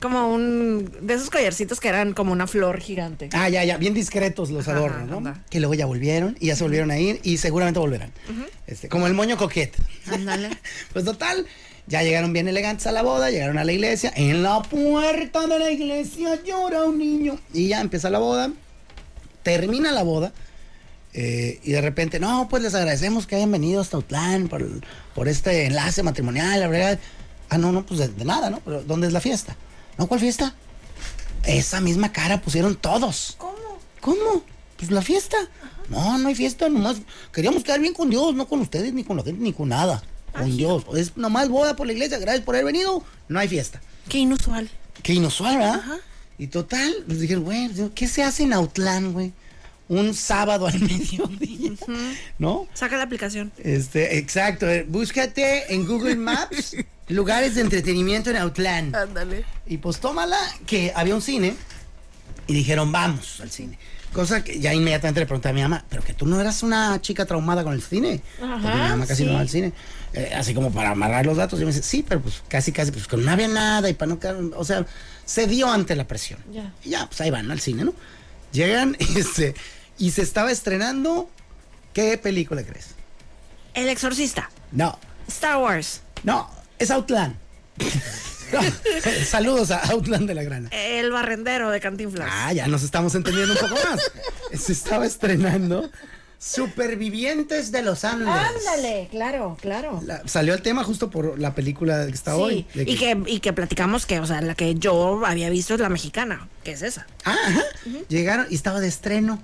A: Como un, de esos collarcitos que eran como una flor gigante.
C: Ah, ya, ya, bien discretos los
A: Ajá,
C: adornos, ¿no?
A: anda.
C: Que luego ya volvieron y ya se volvieron a ir y seguramente volverán. este, como el moño coquete.
A: Ándale.
C: pues total, Ya llegaron bien elegantes a la boda, llegaron a la iglesia. En la puerta de la iglesia llora un niño. Y ya empieza la boda. Termina la boda. eh, y de repente, no, pues les agradecemos que hayan venido hasta Autlán por, por este enlace matrimonial, la verdad. Ah, no, no, pues de, de nada, ¿no? Pero ¿dónde es la fiesta? No, ¿cuál fiesta? Esa misma cara pusieron todos.
A: ¿Cómo?
C: ¿Cómo? Pues la fiesta. No, no hay fiesta, nomás queríamos quedar bien con Dios, no con ustedes, ni con la gente, ni con nada. Con Dios. Es nomás boda por la iglesia, gracias por haber venido, no hay fiesta.
A: Qué inusual.
C: Qué inusual, ¿verdad? Y total, pues dijeron, güey, ¿qué se hace en Autlán, güey? Un sábado al mediodía, ¿no?
A: Saca la aplicación.
C: Este, exacto. eh, Búscate en Google Maps lugares de entretenimiento en Autlán.
A: Ándale.
C: Y pues tómala que había un cine y dijeron, vamos al cine. Cosa que ya inmediatamente le pregunté a mi mamá, pero que tú no eras una chica traumada con el cine.
A: Ajá,
C: Porque mi mamá casi
A: sí.
C: no va al cine. Eh, así como para amarrar los datos. Y me dice, sí, pero pues casi, casi, pues que no había nada y para no quedar, o sea, se dio ante la presión.
A: Ya.
C: Y ya, pues ahí van al cine, ¿no? Llegan y se, y se estaba estrenando, ¿qué película crees?
A: El exorcista.
C: No,
A: Star Wars.
C: no, es Outland. No, Saludos a Outland de la Grana.
A: El barrendero de Cantinflas.
C: Ah, ya nos estamos entendiendo un poco más. Se estaba estrenando Supervivientes de los Andes.
A: Ándale, claro, claro.
C: La- salió el tema justo por la película que está hoy.
A: Y que, y que platicamos que, o sea, la que yo había visto es la mexicana, que es esa.
C: Ah, ajá. Llegaron y estaba de estreno.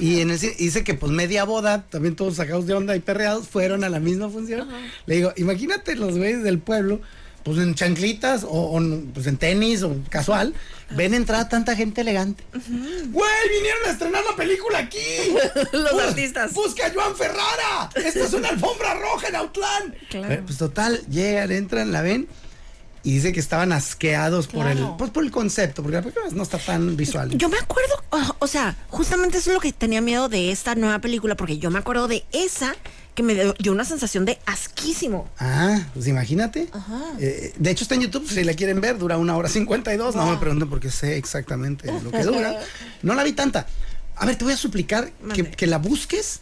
C: Y en el dice que pues media boda, también todos sacados de onda y perreados, fueron a la misma función. Le digo, imagínate los güeyes del pueblo, pues en chanclitas o, o, pues en tenis o casual, ven entrar tanta gente elegante. ¡Güey, vinieron a estrenar la película aquí!
A: Los
C: Bus-
A: artistas.
C: ¡Busca a Joan Ferrara! ¡Esta es una alfombra roja en Autlán!
A: Claro.
C: Eh, pues total, llegan, entran, la ven y dice que estaban asqueados por el, pues, por el concepto, porque la película no está tan visual.
A: Yo me acuerdo, o, o sea, justamente eso es lo que tenía miedo de esta nueva película, porque yo me acuerdo de esa que me dio, una sensación de asquísimo.
C: Ah, pues imagínate. Eh, de hecho está en YouTube, si la quieren ver, dura una hora 52. No me pregunten porque sé exactamente lo que dura. No la vi tanta. A ver, te voy a suplicar que, que la busques,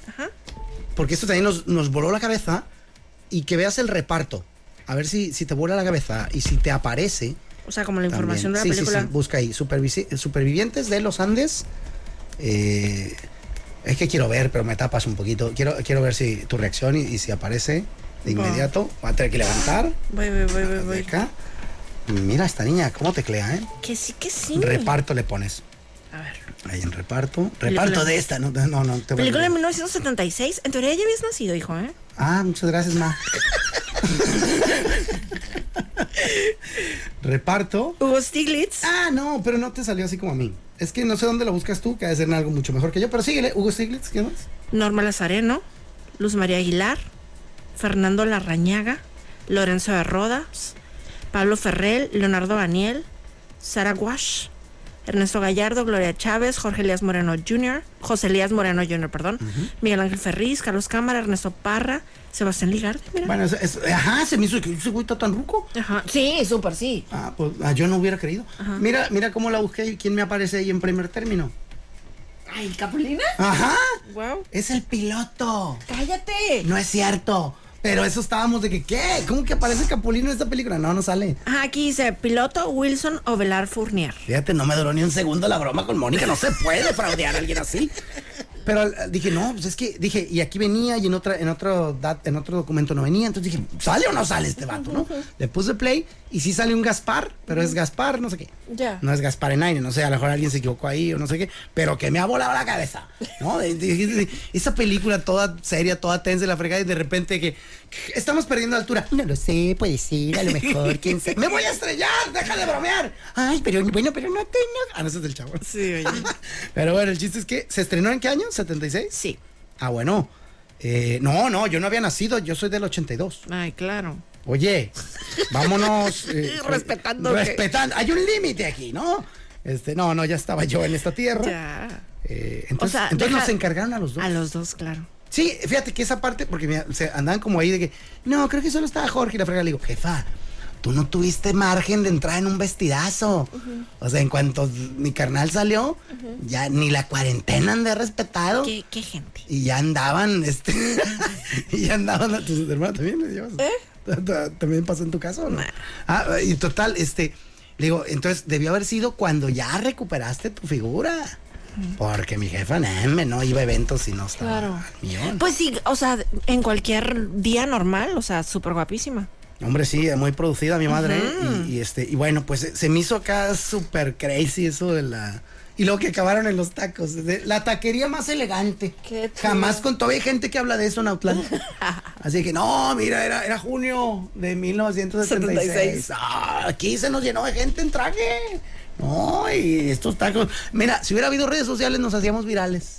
C: porque esto también nos, nos voló la cabeza, y que veas el reparto. A ver si, si te vuela la cabeza y si te aparece.
A: O sea, como la
C: también.
A: información de la
C: Sí, sí,
A: película.
C: sí, busca ahí. Supervivientes de los Andes. Eh, es que quiero ver, pero me tapas un poquito. Quiero, quiero ver si tu reacción y, y si aparece de inmediato. Va a tener que levantar.
A: Voy, voy, voy, voy,
C: acá. Mira esta niña, cómo teclea, ¿eh?
A: Que sí, que sí.
C: Reparto le pones.
A: A ver.
C: Ahí en reparto. Reparto de esta, no, no, no. Te voy
A: Película de 1976. En teoría ya habías nacido, hijo, ¿eh?
C: Ah, muchas gracias, ma. reparto.
A: Hugo Stiglitz.
C: Ah, no, pero no te salió así como a mí. Es que no sé dónde lo buscas tú, que debe ser en algo mucho mejor que yo. Pero síguele, Hugo Stiglitz, ¿qué más?
A: Norma Lazareno. Luz María Aguilar. Fernando Larrañaga. Lorenzo de Rodas. Pablo Ferrell. Leonardo Daniel. Sara Wash. Ernesto Gallardo, Gloria Chávez, Jorge Elías Moreno Jr., José Elías Moreno Jr., perdón, Miguel Ángel Ferriz, Carlos Cámara, Ernesto Parra, Sebastián Ligarde, mira.
C: Bueno, es- es- ajá, se me hizo que ese güey está tan ruco.
A: Ajá. Sí, súper, sí.
C: Ah, pues ah, yo no hubiera creído. Mira, mira cómo la busqué y quién me aparece ahí en primer término.
A: Ay, Capulina.
C: Ajá,
A: Wow.
C: es el piloto.
A: Cállate.
C: No es cierto. Pero eso estábamos de que, ¿qué? ¿Cómo que aparece Capulino en esta película? No, no sale.
A: Ajá, aquí dice piloto Wilson Ovelar Fournier.
C: Fíjate, no me duró ni un segundo la broma con Mónica. No se puede fraudear a alguien así. Pero dije, no, pues es que, dije, y aquí venía y en otra, en otro en otro documento no venía. Entonces dije, ¿sale o no sale este vato, no? Le puse play y sí sale un Gaspar, pero es Gaspar, no sé qué.
A: Ya.
C: No es Gaspar en aire, no sé, a lo mejor alguien se equivocó ahí o no sé qué, pero que me ha volado la cabeza, ¿no? De- de- de- esa película toda seria, toda tensa, y la fregada, y de repente que, que estamos perdiendo altura. No lo sé, puede ser, a lo mejor, quién sabe. ¡Me voy a estrellar! ¡Deja de bromear! Ay, pero bueno, pero no tengo. Ah, no, ese es del chavo.
A: Sí, oye.
C: Pero bueno, el chiste es que, ¿se estrenó en qué año? ¿76?
A: Sí.
C: Ah, bueno. Eh, no, no, yo no había nacido, yo soy del 82.
A: Ay, claro.
C: Oye, vámonos. eh,
A: Respetando
C: Respetando. Hay un límite aquí, ¿no? Este, no, no, ya estaba yo en esta tierra.
A: Ya.
C: Eh, entonces,
A: O sea,
C: entonces
A: deja-
C: nos encargaron a los dos.
A: A los dos, claro.
C: Sí, fíjate que esa parte, porque mira, se andaban como ahí de que, no, creo que solo estaba Jorge y la frega le digo, jefa, tú no tuviste margen de entrar en un vestidazo. O sea, en cuanto mi carnal salió, ya ni la cuarentena han de respetado.
A: ¿Qué, qué gente?
C: Y ya andaban, este, y ya andaban, tus hermanos también, ¿me llevas? ¿También pasó en tu caso o no? Ah, y total, este, le digo, entonces debió haber sido cuando ya recuperaste tu figura. Porque mi jefa, neme, no iba a eventos y no estaba
A: Claro.
C: al millón.
A: Pues sí, o sea, en cualquier día normal, o sea, súper guapísima.
C: Hombre, sí, muy producida mi madre. y, y, este, y bueno, pues se me hizo acá súper crazy eso de la. Y luego que acabaron en los tacos. de- la taquería más elegante.
A: Qué.
C: Jamás con todavía hay gente que habla de eso en Outland. Así que no, mira, era, era junio de 1976.
A: 76.
C: Ah, aquí se nos llenó de gente en traje. No, y estos tacos. Mira, si hubiera habido redes sociales nos hacíamos virales.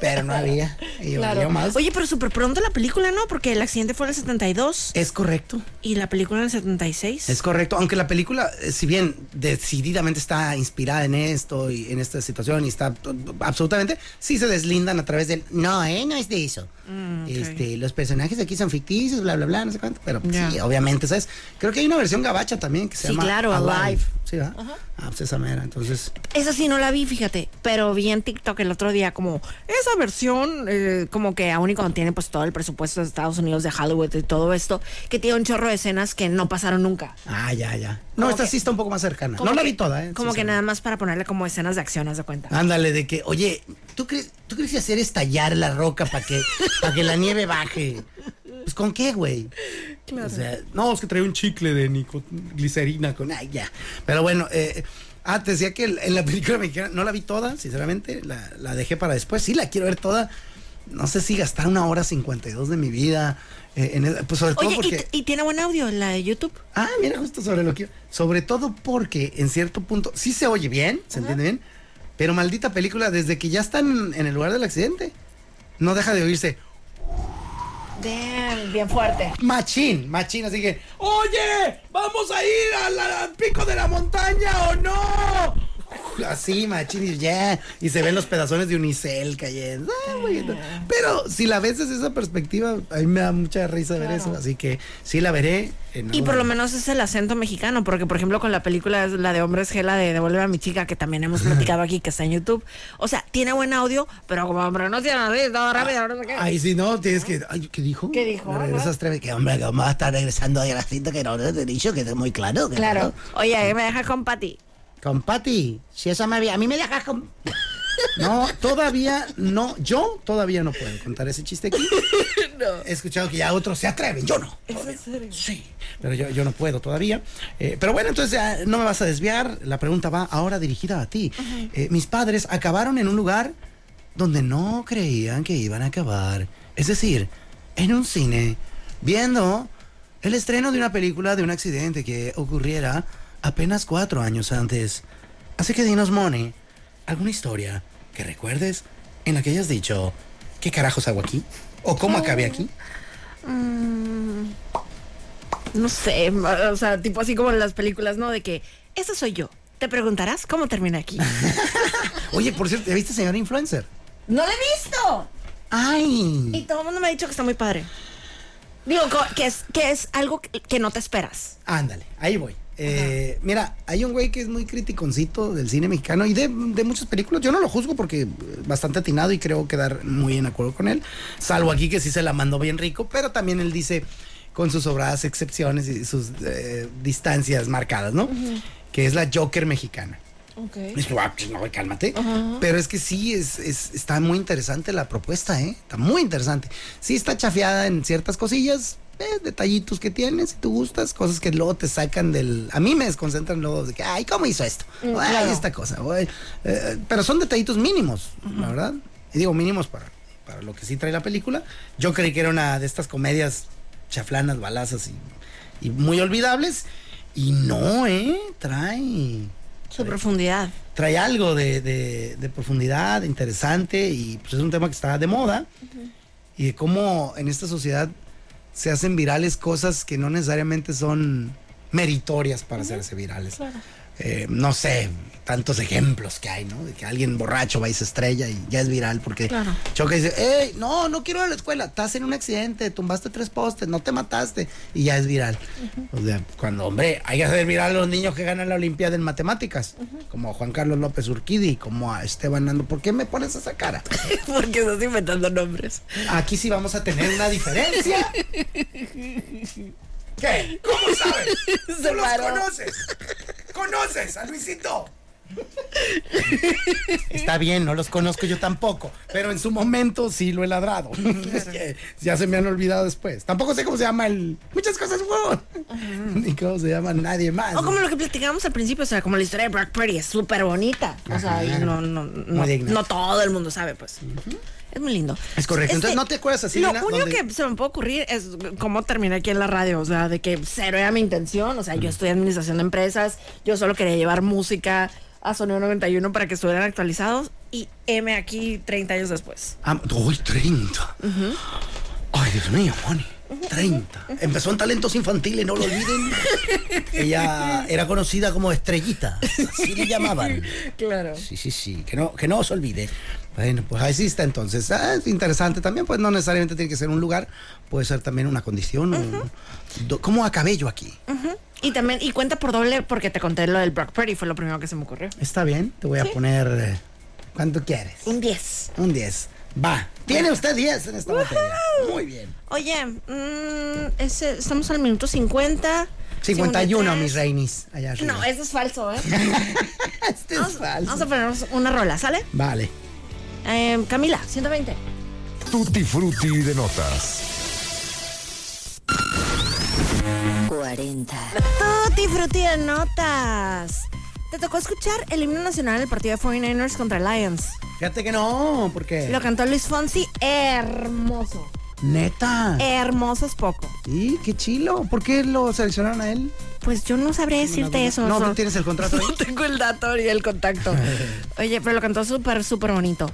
C: Pero no había. Y valió más.
A: Oye, pero súper pronto la película, ¿no? Porque el accidente fue en el 72
C: es correcto.
A: y la película en el 76.
C: Es correcto, aunque la película, eh, si bien decididamente está inspirada en esto y en esta situación y está absolutamente, sí se deslindan a través del, no, eh, no es de eso.
A: Mm.
C: Este, los personajes aquí son ficticios, bla, bla, bla, no sé cuánto, pero pues, sí, obviamente, ¿sabes? Creo que hay una versión gabacha también que se
A: Sí,
C: llama
A: claro, Alive.
C: Sí, ¿verdad? Ah, pues esa mera, entonces,
A: Esa sí no la vi, fíjate, pero vi en TikTok el otro día como esa versión, eh, como que aún y cuando tiene pues todo el presupuesto de Estados Unidos, de Hollywood y todo esto, que tiene un chorro de escenas que no pasaron nunca.
C: ah, ya, ya. No,
A: Como
C: esta
A: que-
C: sí está un poco más cercana. No la vi toda, ¿eh?
A: Como
C: Sí,
A: que
C: sí.
A: nada más para ponerle como escenas de acción, haz de cuenta.
C: Ándale, de que, oye, ¿tú crees, ¿tú crees que hacer estallar la roca para que, para que la nieve baje? Pues con qué, güey. O sea, no, es que trae un chicle de nicoglicerina con. Ay, ya. Pero bueno, eh, ah, te decía que en la película mexicana no la vi toda, sinceramente. La, la dejé para después. Sí, la quiero ver toda. No sé si gastar una hora 52 de mi vida. eh, en el- pues sobre todo
A: Oye,
C: porque.
A: y tiene buen audio la de YouTube.
C: Ah, mira, justo sobre lo que. Sobre todo porque en cierto punto sí se oye bien, se entiende bien, pero maldita película, desde que ya están en el lugar del accidente, no deja de oírse
A: Bien, bien fuerte.
C: machín, machín, así que, oye, vamos a ir al pico de la montaña o no. Así, machín, y ya, y se ven los pedazones de unicel cayendo. Ah. Pero si la ves desde esa perspectiva, a mí me da mucha risa ver eso, así que sí la veré. en
A: Y por lo menos es el acento mexicano, porque por ejemplo con la película la de Hombres G, la de Devuelve a mi chica, que también hemos platicado aquí, que está en YouTube. O sea, tiene buen audio, pero como hombre no tiene así, todo rápido, no sé qué.
C: Ay, si no, tienes que. Ay, ¿Qué dijo?
A: ¿Qué dijo?
C: Regresas tres Que hombre, que vamos a estar regresando ahí a la cinta que no te he dicho, que es muy claro. que
A: Claro.
C: no.
A: Oye, me dejas con Pati.
C: Con Pati, si esa me había. A mí me dejas con. No, todavía no. Yo todavía no puedo contar ese chiste aquí. He escuchado que ya otros se atreven. Yo no. Sí. Pero yo, yo no puedo todavía. Eh, pero bueno, entonces ya no me vas a desviar. La pregunta va ahora dirigida a ti. Eh, mis padres acabaron en un lugar donde no creían que iban a acabar. Es decir, en un cine, viendo el estreno de una película de un accidente que ocurriera apenas cuatro años antes. Así que dinos, Moni, ¿alguna historia que recuerdes en la que hayas dicho, ¿qué carajos hago aquí? ¿O cómo acabé aquí?
A: No sé, o sea, tipo así como en las películas, ¿no? De que, esa soy yo. Te preguntarás cómo termina aquí.
C: Oye, por cierto, ¿ya viste señor influencer?
A: ¡No lo he visto! Y
C: ¡Ay!
A: todo el mundo me ha dicho que está muy padre. Digo, que es, que es algo que no te esperas.
C: Ándale, ahí voy. Eh, mira, hay un güey que es muy criticoncito del cine mexicano y de, de muchas películas. Yo no lo juzgo porque eh, bastante atinado y creo quedar muy en acuerdo con él. Salvo aquí que sí se la mandó bien rico, pero también él dice con sus sobradas excepciones y sus eh, distancias marcadas, ¿no? Que es la Joker mexicana.
A: Ok.
C: Y yo, ah, pues, no, cálmate. Pero es que sí, es, es- está muy interesante la propuesta, ¿eh? Está muy interesante. Sí está chafeada en ciertas cosillas, eh, detallitos que tienes, si tú gustas, cosas que luego te sacan del... A mí me desconcentran luego de que, ay, ¿cómo hizo esto?
A: Mm,
C: ay,
A: claro.
C: esta cosa. Eh, pero son detallitos mínimos, la verdad. Y digo mínimos para, para lo que sí trae la película. Yo creí que era una de estas comedias chaflanas, balazas y, y muy olvidables. Y no, ¿eh? Trae
A: Su profundidad.
C: trae algo de, de- de profundidad, interesante, y pues es un tema que está de moda. Y de cómo en esta sociedad se hacen virales cosas que no necesariamente son meritorias para hacerse virales. Eh, no sé, tantos ejemplos que hay, ¿no? De que alguien borracho va y se estrella y ya es viral porque
A: Claro.
C: choca y dice, hey, no, no quiero ir a la escuela, estás en un accidente, tumbaste tres postes, no te mataste y ya es viral. O sea, cuando, hombre, hay que hacer viral a los niños que ganan la Olimpiada en Matemáticas, como a Juan Carlos López Urquidi, como a Esteban Nando. ¿Por qué me pones esa cara?
A: Porque estás inventando nombres.
C: Aquí sí vamos a tener una diferencia. ¿Qué? ¿Cómo sabes?
A: Se
C: ¿Tú los
A: paró.
C: conoces? ¿Conoces a Luisito? Está bien, no los conozco yo tampoco, pero en su momento sí lo he ladrado. Es que ya se me han olvidado después. Tampoco sé cómo se llama el... Muchas cosas, huevón. Ni cómo se llama nadie más.
A: O como lo que platicábamos al principio, o sea, como la historia de Brock Purdy es súper bonita. O sea, y no, no, no, no todo el mundo sabe, pues. Es muy lindo.
C: Es correcto. Entonces, ¿no te acuerdas así,
A: Lo único que se me puede ocurrir es cómo terminé aquí en la radio. O sea, de que cero era mi intención. O sea, yo estudié administración de empresas. Yo solo quería llevar música a Sonido 91 para que estuvieran actualizados. Y M aquí 30 años después.
C: Ah, uy, 30. Ay, Dios mío, Moni. 30. Empezó en talentos infantiles, no lo olviden. Ella era conocida como Estrellita. Así le llamaban.
A: Claro.
C: Sí, sí, sí. Que no, que no se olvide. Bueno, pues ahí sí está entonces. Ah, es interesante también, pues no necesariamente tiene que ser un lugar, puede ser también una condición. un- do- ¿Cómo acabé yo aquí?
A: Y también, y cuenta por doble porque te conté lo del Brock Purdy, fue lo primero que se me ocurrió.
C: Está bien, te voy a poner. eh, ¿Cuánto quieres?
A: Un 10.
C: Un 10. Va. Tiene usted 10 en esta botella. Muy bien.
A: Oye, mm, ese, estamos al minuto 50.
C: 51,
A: 53.
C: mis reinis. Allá arriba.
A: No, eso es falso, ¿eh?
C: este es
A: Vamos,
C: falso.
A: vamos a ponernos una rola, ¿sale?
C: Vale.
A: Eh, Camila, 120.
E: Tutti frutti de notas.
F: 40.
A: Tutti frutti de notas. Te tocó escuchar el himno nacional del partido de 49ers contra Lions.
C: Fíjate que no, porque.
A: Lo cantó Luis Fonsi, hermoso.
C: Neta.
A: Hermoso es poco.
C: ¿Y qué chilo? ¿Por qué lo seleccionaron a él?
A: Pues yo no sabría decirte eso.
C: No, no tienes el contrato ahí.
A: No tengo el dato ni el contacto. Oye, pero lo cantó súper, súper bonito.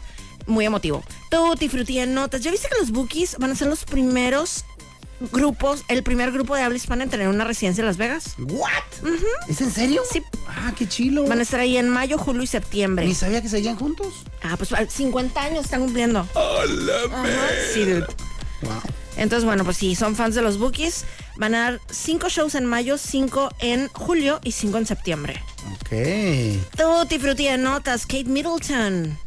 A: Muy emotivo. Tutti frutti de notas. ¿Ya viste que los Bookies van a ser los primeros grupos, el primer grupo de habla hispana en tener una residencia en Las Vegas?
C: ¿What? ¿Es en serio?
A: Sí.
C: Ah, qué chilo.
A: Van a estar ahí en mayo, julio y septiembre.
C: Ni sabía que seguían juntos.
A: Ah, pues 50 años están cumpliendo. Ajá, Sí, dude.
C: Wow.
A: Entonces, bueno, pues si son fans de los Bookies, van a dar cinco shows en mayo, cinco en julio y cinco en septiembre.
C: Ok.
A: Tutti frutti de notas, Kate Middleton.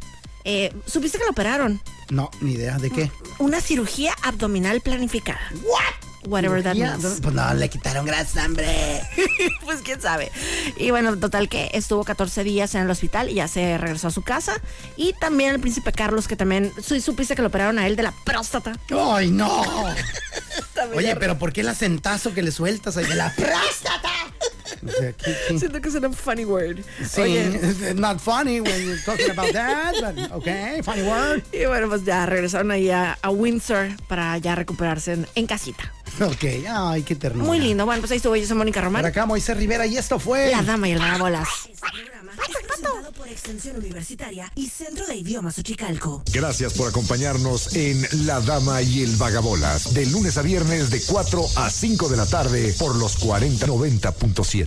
A: Eh, ¿Supiste que lo operaron?
C: No, ni idea de qué.
A: Una cirugía abdominal planificada.
C: ¿What?
A: Whatever that means.
C: Pues no, le quitaron grasa, hombre.
A: pues quién sabe. Y bueno, total que estuvo 14 días en el hospital y ya se regresó a su casa. Y también el príncipe Carlos, que también su- supiste que lo operaron a él de la próstata.
C: ¡Ay, no! Oye, pero ¿por qué el acentazo que le sueltas ahí de la próstata? O sea, ¿qué- qué?
A: Siento que es una funny word.
C: Sí,
A: Oye,
C: it's not funny when you're talking about that, but okay, funny word.
A: y bueno, pues ya regresaron ahí a, a Windsor para ya recuperarse en, en casita.
C: Ok, ay, qué ternura.
A: Muy lindo. Bueno, pues ahí estuvo yo, soy Mónica
C: Por
A: Román.
C: acá Moisés Rivera y esto fue...
A: La dama y el vagabolas.
F: Este programa es presentado por Extensión Universitaria y Centro de Idiomas Uchicalco.
E: Gracias por acompañarnos en La Dama y el Vagabolas, de lunes a viernes de 4 a 5 de la tarde por los 4090.7.